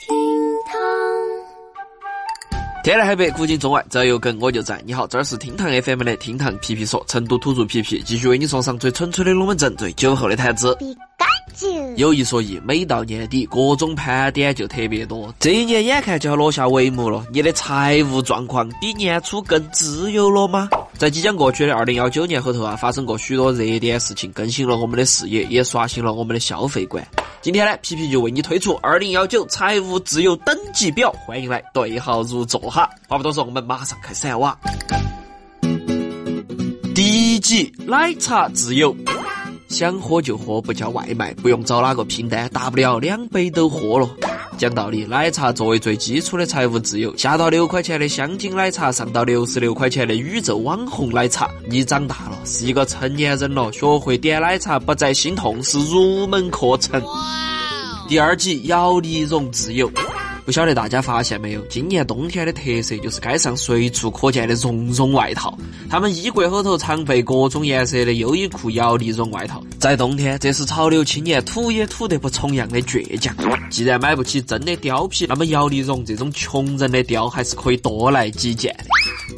厅堂。天南海北，古今中外，只要有梗我就在。你好，这儿是厅堂 FM 的厅堂皮皮说，成都土著皮皮继续为你送上最纯粹的龙门阵，最酒后的谈资。有一说一，每到年底，各种盘点就特别多。这一年眼看就要落下帷幕了，你的财务状况比年初更自由了吗？在即将过去的二零幺九年后头啊，发生过许多热点事情，更新了我们的视野，也刷新了我们的消费观。今天呢，皮皮就为你推出二零幺九财务自由等级表，欢迎来对号入座哈。话不多说，我们马上开始哇。第一级，奶茶自由。想喝就喝，不叫外卖，不用找哪个拼单，大不了两杯都喝了。讲道理，奶茶作为最基础的财务自由，下到六块钱的香精奶茶，上到六十六块钱的宇宙网红奶茶，你长大了，是一个成年人了，学会点奶茶不再心痛是入门课程。第二集，姚丽蓉自由。不晓得大家发现没有，今年冬天的特色就是街上随处可见的绒绒外套。他们衣柜后头常备各种颜色的优衣库摇粒绒外套。在冬天，这是潮流青年土也土得不重样的倔强。既然买不起真的貂皮，那么摇粒绒这种穷人的貂还是可以多来几件。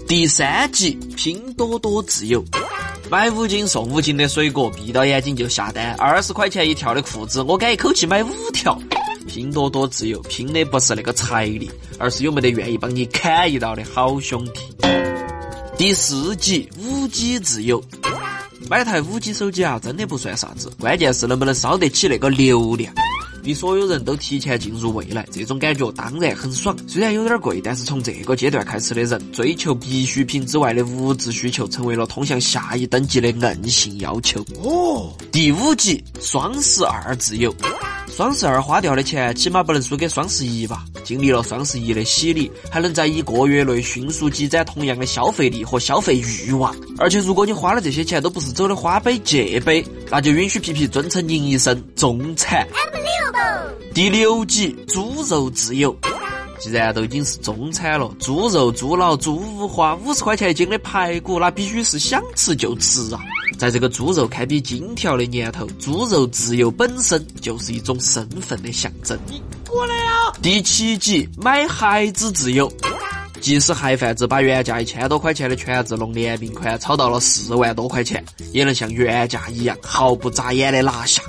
第三集，拼多多自由。买五斤送五斤的水果，闭到眼睛就下单。二十块钱一条的裤子，我敢一口气买五条。拼多多自由，拼的不是那个财力，而是有没得愿意帮你砍一刀的好兄弟。第四级，五 G 自由。买台五 G 手机啊，真的不算啥子，关键是能不能烧得起那个流量。比所有人都提前进入未来，这种感觉当然很爽。虽然有点贵，但是从这个阶段开始的人，追求必需品之外的物质需求，成为了通向下一等级的硬性要求。哦，第五级，双十二自由。双十二花掉的钱，起码不能输给双十一吧？经历了双十一的洗礼，还能在一个月内迅速积攒同样的消费力和消费欲望。而且，如果你花的这些钱都不是走的花呗借呗，那就允许皮皮尊称您一声中产。第六集，猪肉自由。既然都已经是中产了，猪肉、猪脑、猪五花，五十块钱一斤的排骨，那必须是想吃就吃啊！在这个猪肉堪比金条的年头，猪肉自由本身就是一种身份的象征。你过来啊！第七集，买孩子自由。即使孩贩子把原价一千多块钱的权志龙联名款炒到了四万多块钱，也能像原价一样毫不眨眼的拿下。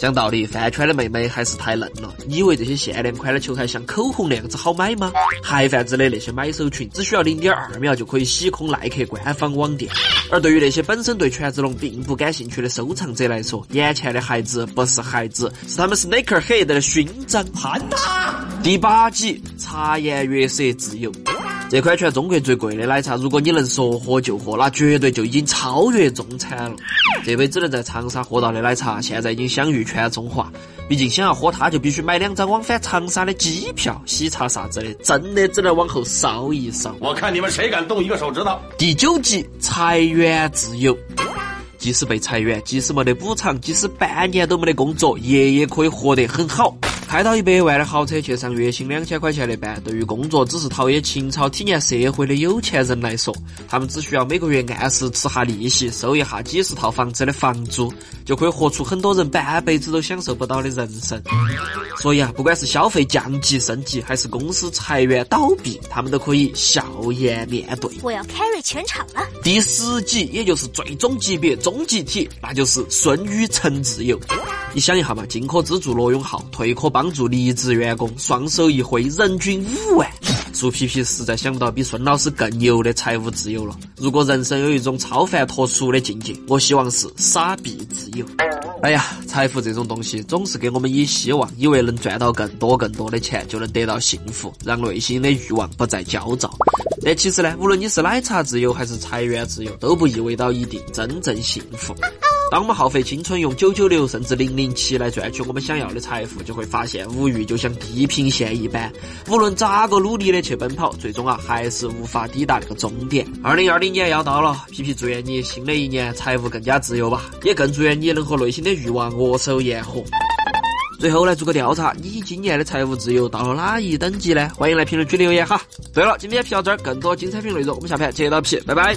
讲道理，饭圈的妹妹还是太嫩了。你以为这些限量款的球鞋像口红那样子好买吗？孩贩子的那些买手群，只需要零点二秒就可以洗空耐克官方网店。而对于那些本身对权志龙并不感兴趣的收藏者来说，眼前的孩子不是孩子，是他们 Sneakerhead 的勋章。潘他！第八集，茶颜悦色自由。这款全中国最贵的奶茶，如果你能说喝就喝，那绝对就已经超越中产了。这杯只能在长沙喝到的奶茶，现在已经享誉全中华。毕竟想要喝它，就必须买两张往返长沙的机票。喜茶啥子的，真的只能往后稍一稍。我看你们谁敢动一个手指头？第九集，裁员自由。即使被裁员，即使没得补偿，即使半年都没得工作，爷爷可以活得很好。开到一百万的豪车去上月薪两千块钱的班，对于工作只是陶冶情操、体验社会的有钱人来说，他们只需要每个月按时吃下利息，收一下几十套房子的房租，就可以活出很多人半辈子都享受不到的人生。所以啊，不管是消费降级升级，还是公司裁员倒闭，他们都可以笑颜面对。我要 carry 全场了。第十级，也就是最终级别终极体，那就是孙宇晨自由。你想一下嘛，进可资助罗永浩，退可帮助离职员工，双手一挥，人均五万。树皮皮实在想不到比孙老师更牛的财务自由了。如果人生有一种超凡脱俗的境界，我希望是傻逼自由。哎呀，财富这种东西总是给我们以希望，以为能赚到更多更多的钱就能得到幸福，让内心的欲望不再焦躁。但其实呢，无论你是奶茶自由还是裁员自由，都不意味到一定真正幸福。当我们耗费青春用九九六甚至零零七来赚取我们想要的财富，就会发现物欲就像地平线一般，无论咋个努力的去奔跑，最终啊还是无法抵达那个终点。二零二零年要到了，皮皮祝愿你新的一年财务更加自由吧，也更祝愿你能和内心的欲望握手言和。最后来做个调查，你今年的财务自由到了哪一等级呢？欢迎来评论区留言哈。对了，今天皮到这儿，更多精彩评论内容，我们下盘接着皮，拜拜。